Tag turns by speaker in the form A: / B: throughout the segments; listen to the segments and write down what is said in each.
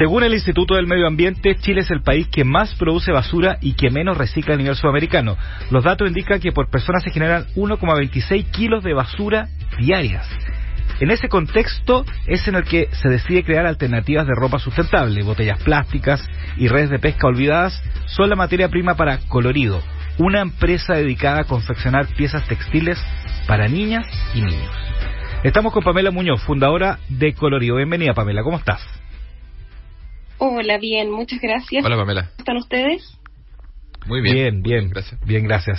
A: Según el Instituto del Medio Ambiente, Chile es el país que más produce basura y que menos recicla a nivel sudamericano. Los datos indican que por persona se generan 1,26 kilos de basura diarias. En ese contexto es en el que se decide crear alternativas de ropa sustentable. Botellas plásticas y redes de pesca olvidadas son la materia prima para Colorido, una empresa dedicada a confeccionar piezas textiles para niñas y niños. Estamos con Pamela Muñoz, fundadora de Colorido. Bienvenida, Pamela, ¿cómo estás?
B: Hola, bien, muchas gracias.
C: Hola, Pamela.
B: ¿Cómo están ustedes?
C: Muy bien.
A: Bien, bien.
C: Gracias.
A: Bien, gracias.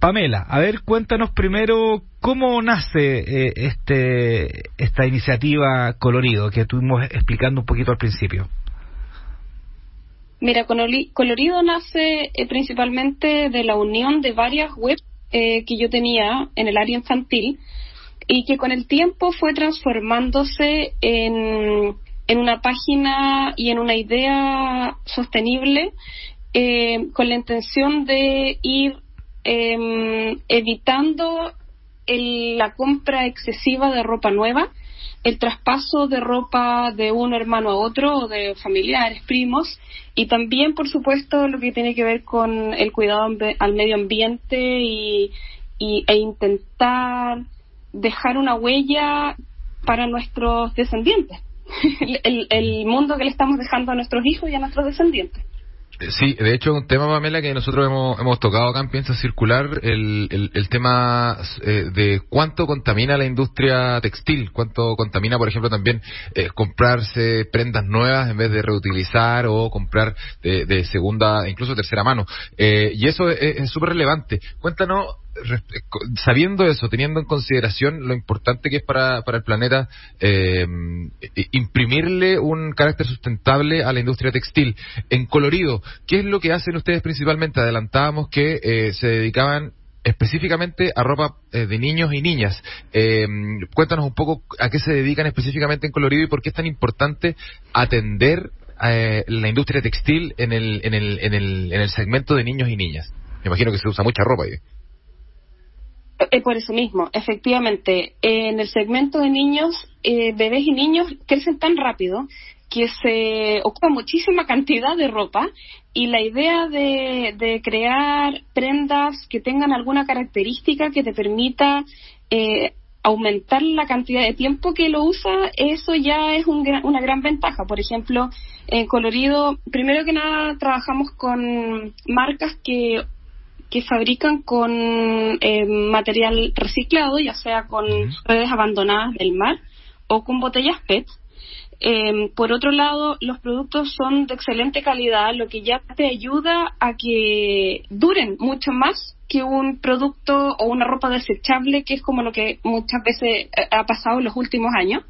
A: Pamela, a ver, cuéntanos primero cómo nace eh, este esta iniciativa Colorido que estuvimos explicando un poquito al principio.
B: Mira, Colorido nace eh, principalmente de la unión de varias webs eh, que yo tenía en el área infantil y que con el tiempo fue transformándose en, en una página y en una idea sostenible eh, con la intención de ir eh, evitando el, la compra excesiva de ropa nueva, el traspaso de ropa de un hermano a otro o de familiares, primos, y también, por supuesto, lo que tiene que ver con el cuidado al medio ambiente y, y, e intentar dejar una huella para nuestros descendientes, el, el mundo que le estamos dejando a nuestros hijos y a nuestros descendientes.
C: Sí, de hecho, un tema, Pamela, que nosotros hemos, hemos tocado acá en Piensa Circular, el, el, tema eh, de cuánto contamina la industria textil, cuánto contamina, por ejemplo, también eh, comprarse prendas nuevas en vez de reutilizar o comprar de, segunda, incluso tercera mano. Eh, y eso es súper relevante. Cuéntanos sabiendo eso, teniendo en consideración lo importante que es para, para el planeta eh, imprimirle un carácter sustentable a la industria textil. En colorido, ¿qué es lo que hacen ustedes principalmente? Adelantábamos que eh, se dedicaban específicamente a ropa eh, de niños y niñas. cuéntanos un poco a qué se dedican específicamente en colorido y por qué es tan importante atender la industria textil en el, en, el, en, el, en el segmento de niños y niñas. Me imagino que se usa mucha ropa ahí.
B: Eh, por eso mismo, efectivamente, en el segmento de niños, eh, bebés y niños crecen tan rápido que se ocupa muchísima cantidad de ropa y la idea de, crear prendas que tengan alguna característica que te permita eh, aumentar la cantidad de tiempo que lo usa, eso ya es una gran ventaja. Por ejemplo, en colorido, primero que nada, trabajamos con marcas que que fabrican con eh, material reciclado, ya sea con redes abandonadas del mar o con botellas PET. Eh, por otro lado, los productos son de excelente calidad, lo que ya te ayuda a que duren mucho más que un producto o una ropa desechable, que es como lo que muchas veces eh, ha pasado en los últimos años.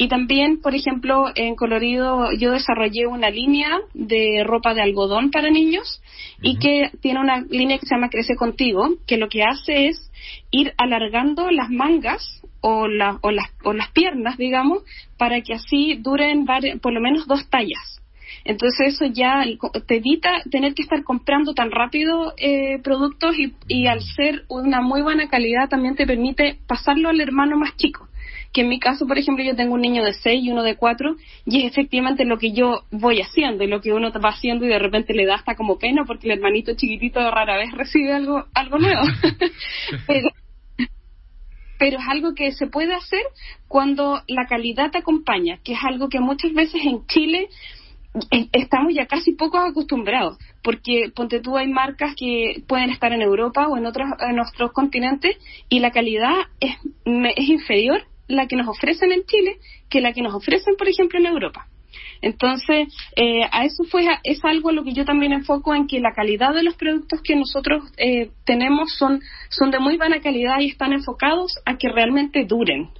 B: Y también, por ejemplo, en Colorido yo desarrollé una línea de ropa de algodón para niños y que tiene una línea que se llama Crece Contigo, que lo que hace es ir alargando las mangas o, o, las, o las piernas, digamos, para que así duren por lo menos dos tallas. Entonces eso ya te evita tener que estar comprando tan rápido eh, productos y, y al ser una muy buena calidad también te permite pasarlo al hermano más chico que en mi caso, por ejemplo, yo tengo un niño de 6 y uno de 4 y es efectivamente lo que yo voy haciendo y lo que uno va haciendo y de repente le da hasta como pena porque el hermanito chiquitito rara vez recibe algo, algo nuevo. pero, pero es algo que se puede hacer cuando la calidad te acompaña, que es algo que muchas veces en Chile estamos ya casi poco acostumbrados, porque ponte tú hay marcas que pueden estar en Europa o en otros en otros continentes y la calidad es, es inferior la que nos ofrecen en Chile que la que nos ofrecen, por ejemplo, en Europa. Entonces, eh, a eso fue, es algo a lo que yo también enfoco en que la calidad de los productos que nosotros eh, tenemos son, son de muy buena calidad y están enfocados a que realmente duren.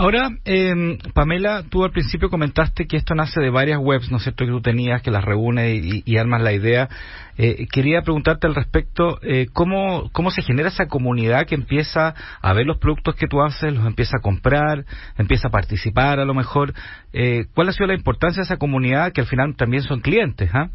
A: Ahora, eh, Pamela, tú al principio comentaste que esto nace de varias webs, ¿no es cierto?, que tú tenías, que las reúne y, armas la idea. Eh, quería preguntarte al respecto, eh, ¿cómo, ¿cómo se genera esa comunidad que empieza a ver los productos que tú haces, los empieza a comprar, empieza a participar a lo mejor? Eh, ¿Cuál ha sido la importancia de esa comunidad que al final también son clientes? ¿ah?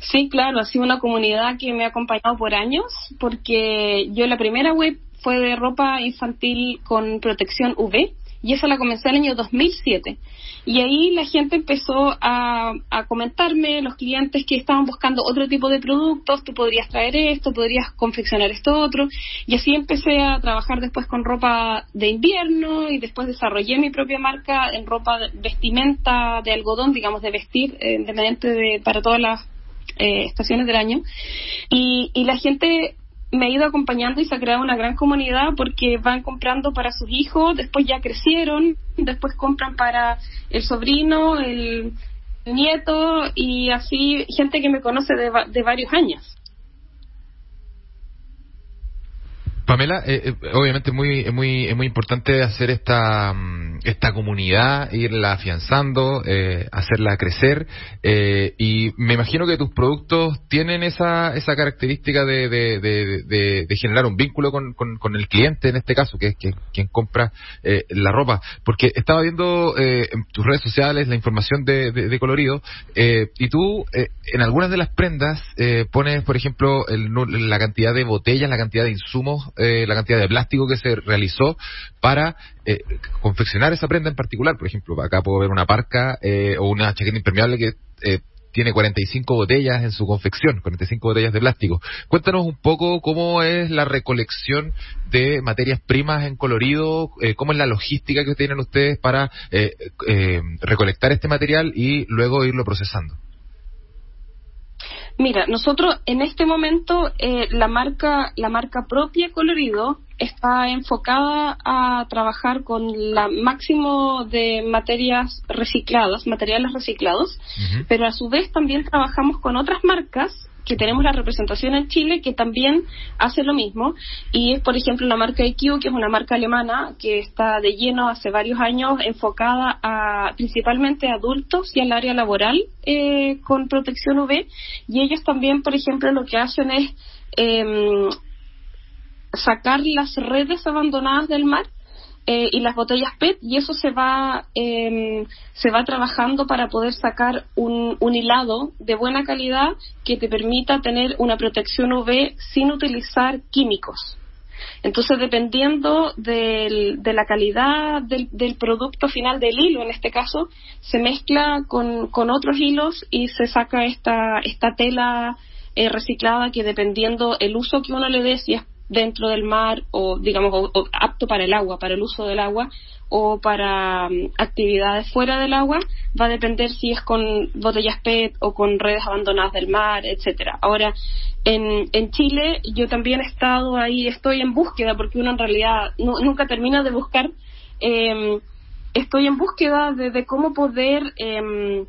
B: Sí, claro, ha sido una comunidad que me ha acompañado por años, porque yo la primera web fue de ropa infantil con protección UV y esa la comencé en el año 2007. Y ahí la gente empezó a, comentarme, los clientes que estaban buscando otro tipo de productos, tú podrías traer esto, podrías confeccionar esto otro, y así empecé a trabajar después con ropa de invierno y después desarrollé mi propia marca en ropa vestimenta de algodón, digamos, de vestir, eh, independiente de, para todas las eh, estaciones del año. Y, y la gente me ha ido acompañando y se ha creado una gran comunidad porque van comprando para sus hijos, después ya crecieron, después compran para el sobrino, el nieto y así gente que me conoce de, de varios años.
C: Pamela, eh, eh, obviamente muy, es muy, es muy importante hacer esta, mm, esta comunidad, irla afianzando, eh, hacerla crecer, y me imagino que tus productos tienen esa, esa característica de, de, generar un vínculo con, con, el cliente, en este caso, que es quien, quien compra la ropa, porque estaba viendo en tus redes sociales la información de, colorido, y tú en algunas de las prendas pones, por ejemplo, la cantidad de botellas, la cantidad de insumos eh, la cantidad de plástico que se realizó para eh, confeccionar esa prenda en particular. Por ejemplo, acá puedo ver una parca eh, o una chaqueta impermeable que tiene 45 botellas en su confección, 45 botellas de plástico. Cuéntanos un poco cómo es la recolección de materias primas en colorido, cómo es la logística que tienen ustedes para recolectar este material y luego irlo procesando.
B: Mira, nosotros en este momento eh, la marca la marca propia Colorido está enfocada a trabajar con la máximo de materias recicladas, materiales reciclados, pero a su vez también trabajamos con otras marcas que tenemos la representación en Chile que también hace lo mismo. Y es por ejemplo la marca IQ que es una marca alemana que está de lleno hace varios años enfocada a principalmente a adultos y al área laboral eh, con protección UV y ellos también por ejemplo lo que hacen es em, sacar las redes abandonadas del mar eh, y las botellas PET y eso se va em, se va trabajando para poder sacar un, un, hilado de buena calidad que te permita tener una protección UV sin utilizar químicos. Entonces, dependiendo de la calidad del, del, producto final del hilo, en este caso, se mezcla con, con otros hilos y se saca esta, esta tela eh, reciclada que dependiendo el uso que uno le dé, si es dentro del mar o digamos apto para el agua, para el uso del agua o para mm, actividades fuera del agua, va a depender si es con botellas PET o con redes abandonadas del mar, etcétera. Ahora, en, en Chile yo también he estado ahí, estoy en búsqueda porque uno en realidad nunca termina de buscar. Eh, estoy en búsqueda de, cómo poder eh,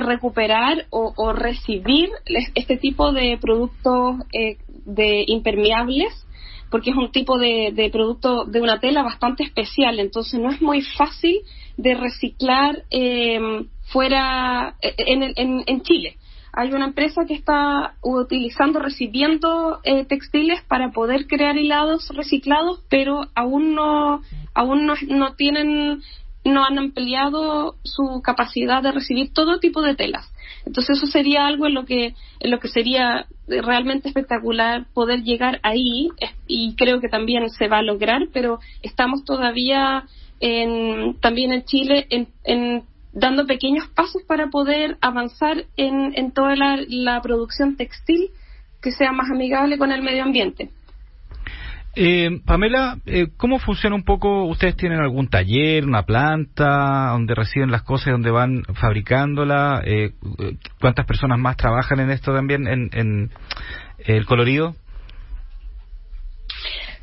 B: recuperar o, recibir este tipo de productos eh, de impermeables porque es un tipo de, producto de una tela bastante especial, entonces no es muy fácil de reciclar eh, fuera eh, en, en, Chile. Hay una empresa que está utilizando, recibiendo textiles para poder crear hilados reciclados, pero aún no, aún no, no tienen no han ampliado su capacidad de recibir todo tipo de telas. Entonces eso sería algo en lo que en lo que sería realmente espectacular poder llegar ahí y creo que también se va a lograr, pero estamos todavía en, también en Chile en, dando pequeños pasos para poder avanzar en, en toda la producción textil que sea más amigable con el medio ambiente.
A: Eh, Pamela, eh, ¿cómo funciona un poco? ¿Ustedes tienen algún taller, una planta donde reciben las cosas, donde van fabricándola? Eh, ¿Cuántas personas más trabajan en esto también, en, en el colorido?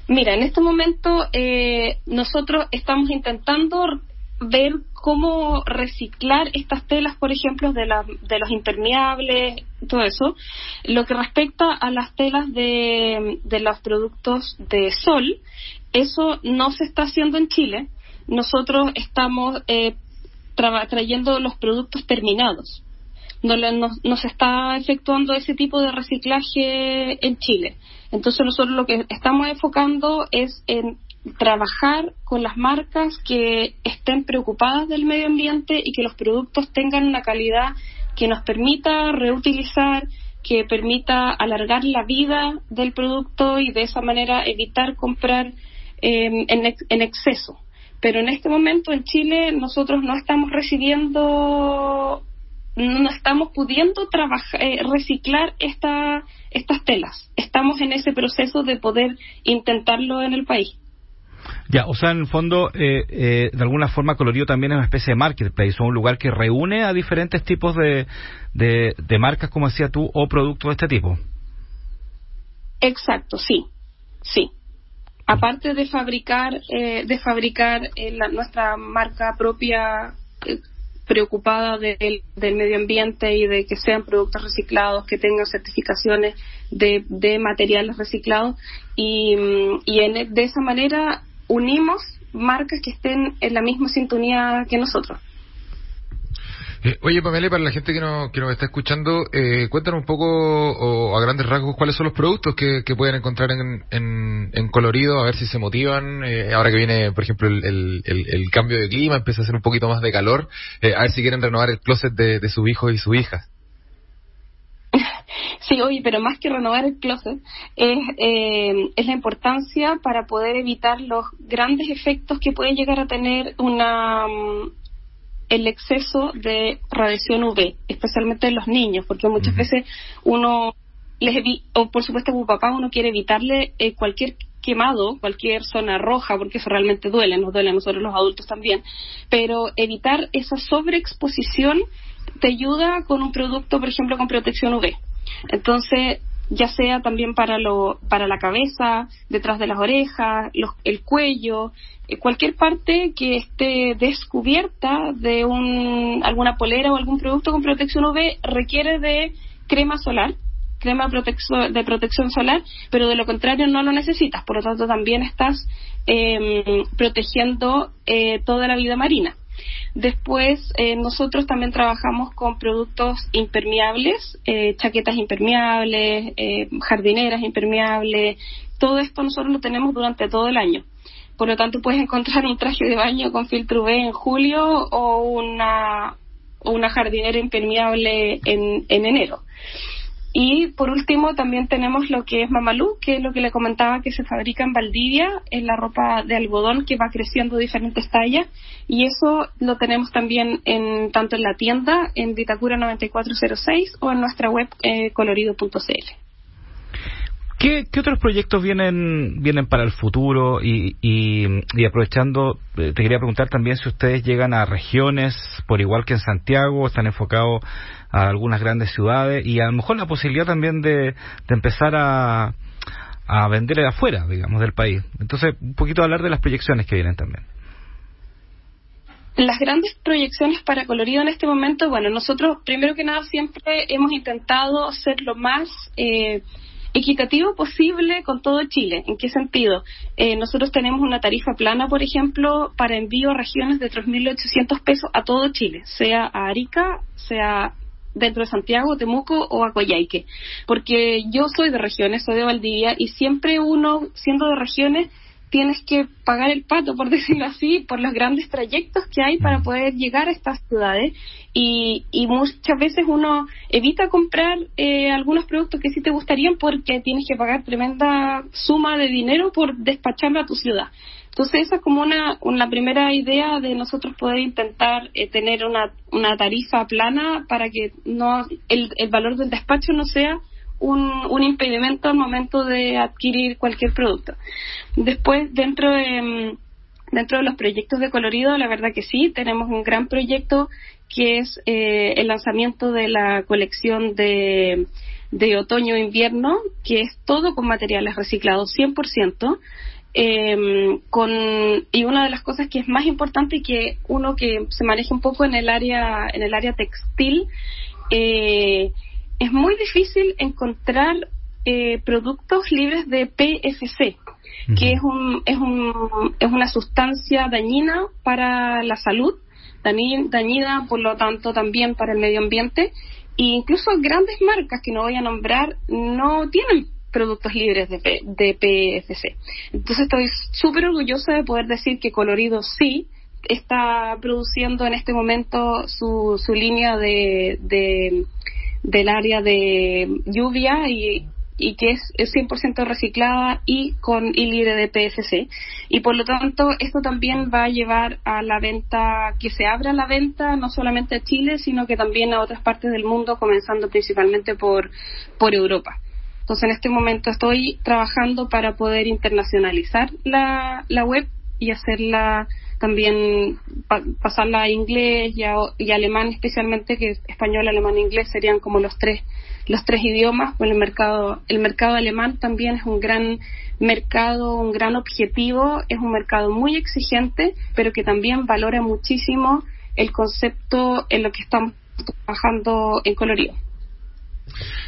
B: Mira, en este momento eh, nosotros estamos intentando ver cómo reciclar estas telas, por ejemplo, de, la, de los impermeables, todo eso. Lo que respecta a las telas de, de los productos de sol, eso no se está haciendo en Chile. Nosotros estamos eh, trayendo los productos terminados. No, no, se está efectuando ese tipo de reciclaje en Chile. Entonces nosotros lo que estamos enfocando es en trabajar con las marcas que estén preocupadas del medio ambiente y que los productos tengan una calidad que nos permita reutilizar, que permita alargar la vida del producto y de esa manera evitar comprar em, en, en, exceso. pero en este momento en Chile nosotros no estamos recibiendo no estamos pudiendo trabajar, eh, reciclar esta, estas telas. Estamos en ese proceso de poder intentarlo en el país.
A: Ya, o sea, en el fondo, eh, eh, de alguna forma, Colorido también es una especie de marketplace, o un lugar que reúne a diferentes tipos de, de, marcas, como decía tú, o productos de este tipo.
B: Exacto, sí, sí. Aparte de fabricar, eh, de fabricar nuestra marca propia preocupada del medio ambiente y de que sean productos reciclados, que tengan certificaciones de, de materiales reciclados y, y en, de esa manera unimos marcas que estén en la misma sintonía que nosotros.
C: Eh, oye, Pamela, para la gente que, no, que nos está escuchando, eh, cuéntanos un poco o a grandes rasgos cuáles son los productos que, pueden encontrar en, en, colorido, a ver si se motivan. Eh, ahora que viene, por ejemplo, el, el, cambio de clima, empieza a hacer un poquito más de calor, a ver si quieren renovar el closet de, de sus hijos y sus hijas.
B: Sí, oye, pero más que renovar el closet, es, eh, es la importancia para poder evitar los grandes efectos que puede llegar a tener una mm, el exceso de radiación UV, especialmente en los niños, porque muchas veces uno les o por supuesto como papá uno quiere evitarle eh, cualquier quemado, cualquier zona roja, porque eso realmente duele, nos duele a nosotros los adultos también, pero evitar esa sobreexposición te ayuda con un producto, por ejemplo, con protección UV. Entonces, ya sea también para, lo, para la cabeza, detrás de las orejas, el cuello, eh, cualquier parte que esté descubierta de un, alguna polera o algún producto con protección UV requiere de crema solar, crema de protección solar, pero de lo contrario no lo necesitas. Por lo tanto, también estás em, protegiendo eh, toda la vida marina. Después, eh, nosotros también trabajamos con productos impermeables, eh, chaquetas impermeables, eh, jardineras impermeables. Todo esto nosotros lo tenemos durante todo el año. Por lo tanto, puedes encontrar un traje de baño con filtro UV en julio o una, una jardinera impermeable en enero. Y por último también tenemos lo que es Mamalú, que es lo que le comentaba que se fabrica en Valdivia, es la ropa de algodón que va creciendo diferentes tallas y eso lo tenemos también en tanto en la tienda en Vitacura 9406 o en nuestra web eh, colorido.cl.
A: ¿Qué, otros proyectos vienen vienen para el futuro? Y, y, aprovechando, eh, te quería preguntar también si ustedes llegan a regiones, por igual que en Santiago, están enfocados a algunas grandes ciudades y a lo mejor la posibilidad también de, empezar a, vender afuera, digamos, del país. Entonces, un poquito hablar de las proyecciones que vienen también.
B: Las grandes proyecciones para colorido en este momento, bueno, nosotros primero que nada siempre hemos intentado ser lo más eh, equitativo posible con todo Chile. ¿En qué sentido? Eh, nosotros tenemos una tarifa plana, por ejemplo, para envío a regiones de 3.800 pesos a todo Chile, sea a Arica, sea dentro de Santiago, Temuco o a Coyhaique. Porque yo soy de regiones, soy de Valdivia y siempre uno, siendo de regiones, tienes que pagar el pato, por decirlo así, por los grandes trayectos que hay para poder llegar a estas ciudades y, y muchas veces uno evita comprar eh, algunos productos que sí te gustarían porque tienes que pagar tremenda suma de dinero por despacharlo a tu ciudad. Entonces esa es como una, una primera idea de nosotros poder intentar eh, tener una, una tarifa plana para que no el, el valor del despacho no sea un, impedimento al momento de adquirir cualquier producto. Después, dentro de, mm, dentro de los proyectos de colorido, la verdad que sí, tenemos un gran proyecto que es eh, el lanzamiento de la colección de, de otoño-invierno, que es todo con materiales reciclados 100%. Eh, con, y una de las cosas que es más importante y que uno que se maneja un poco en el área en el área textil eh, es muy difícil encontrar eh, productos libres de PFC, que es, un, es, un, es una sustancia dañina para la salud, dañina por lo tanto también para el medio ambiente, e incluso grandes marcas que no voy a nombrar no tienen productos libres de, de PFC. Entonces estoy súper orgullosa de poder decir que Colorido sí está produciendo en este momento su, su línea de, de del área de lluvia y, que es, es 100% reciclada y con y libre de PSC. Y por lo tanto, esto también va a llevar a la venta, que se abra la venta no solamente a Chile, sino que también a otras partes del mundo, comenzando principalmente por Europa. Entonces, en este momento estoy trabajando para poder internacionalizar la, la web y hacerla también pasarla a inglés y, a, alemán especialmente que español alemán e inglés serían como los tres los tres idiomas. Pues el mercado el mercado alemán también es un gran mercado un gran objetivo. Es un mercado muy exigente pero que también valora muchísimo el concepto en lo que estamos trabajando en colorido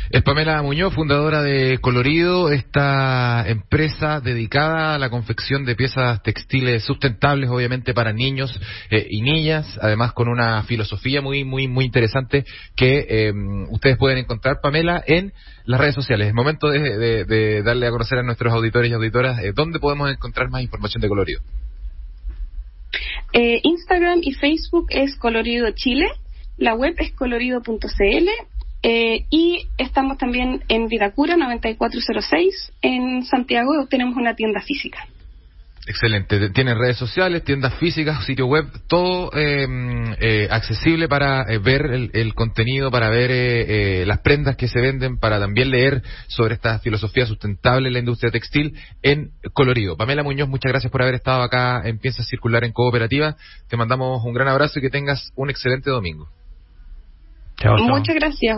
C: es Pamela Muñoz, fundadora de Colorido, esta empresa dedicada a la confección de piezas textiles sustentables, obviamente para niños eh, y niñas, además con una filosofía muy, muy, muy interesante que eh, ustedes pueden encontrar, Pamela, en las redes sociales. Es momento de, darle a conocer a nuestros auditores y auditoras eh, dónde podemos encontrar más información de Colorido.
B: Instagram y Facebook es Colorido Chile. La web es colorido.cl eh, y estamos también en Vidacura 9406 en Santiago. Tenemos una tienda física.
C: Excelente. Tienen redes sociales, tiendas físicas, sitio web, todo em, eh, accesible para eh, ver el, contenido, para ver las prendas que se venden, para también leer sobre esta filosofía sustentable en la industria textil en colorido. Pamela Muñoz, muchas gracias por haber estado acá en Piensa Circular en Cooperativa. Te mandamos un gran abrazo y que tengas un excelente domingo.
B: Muchas gracias.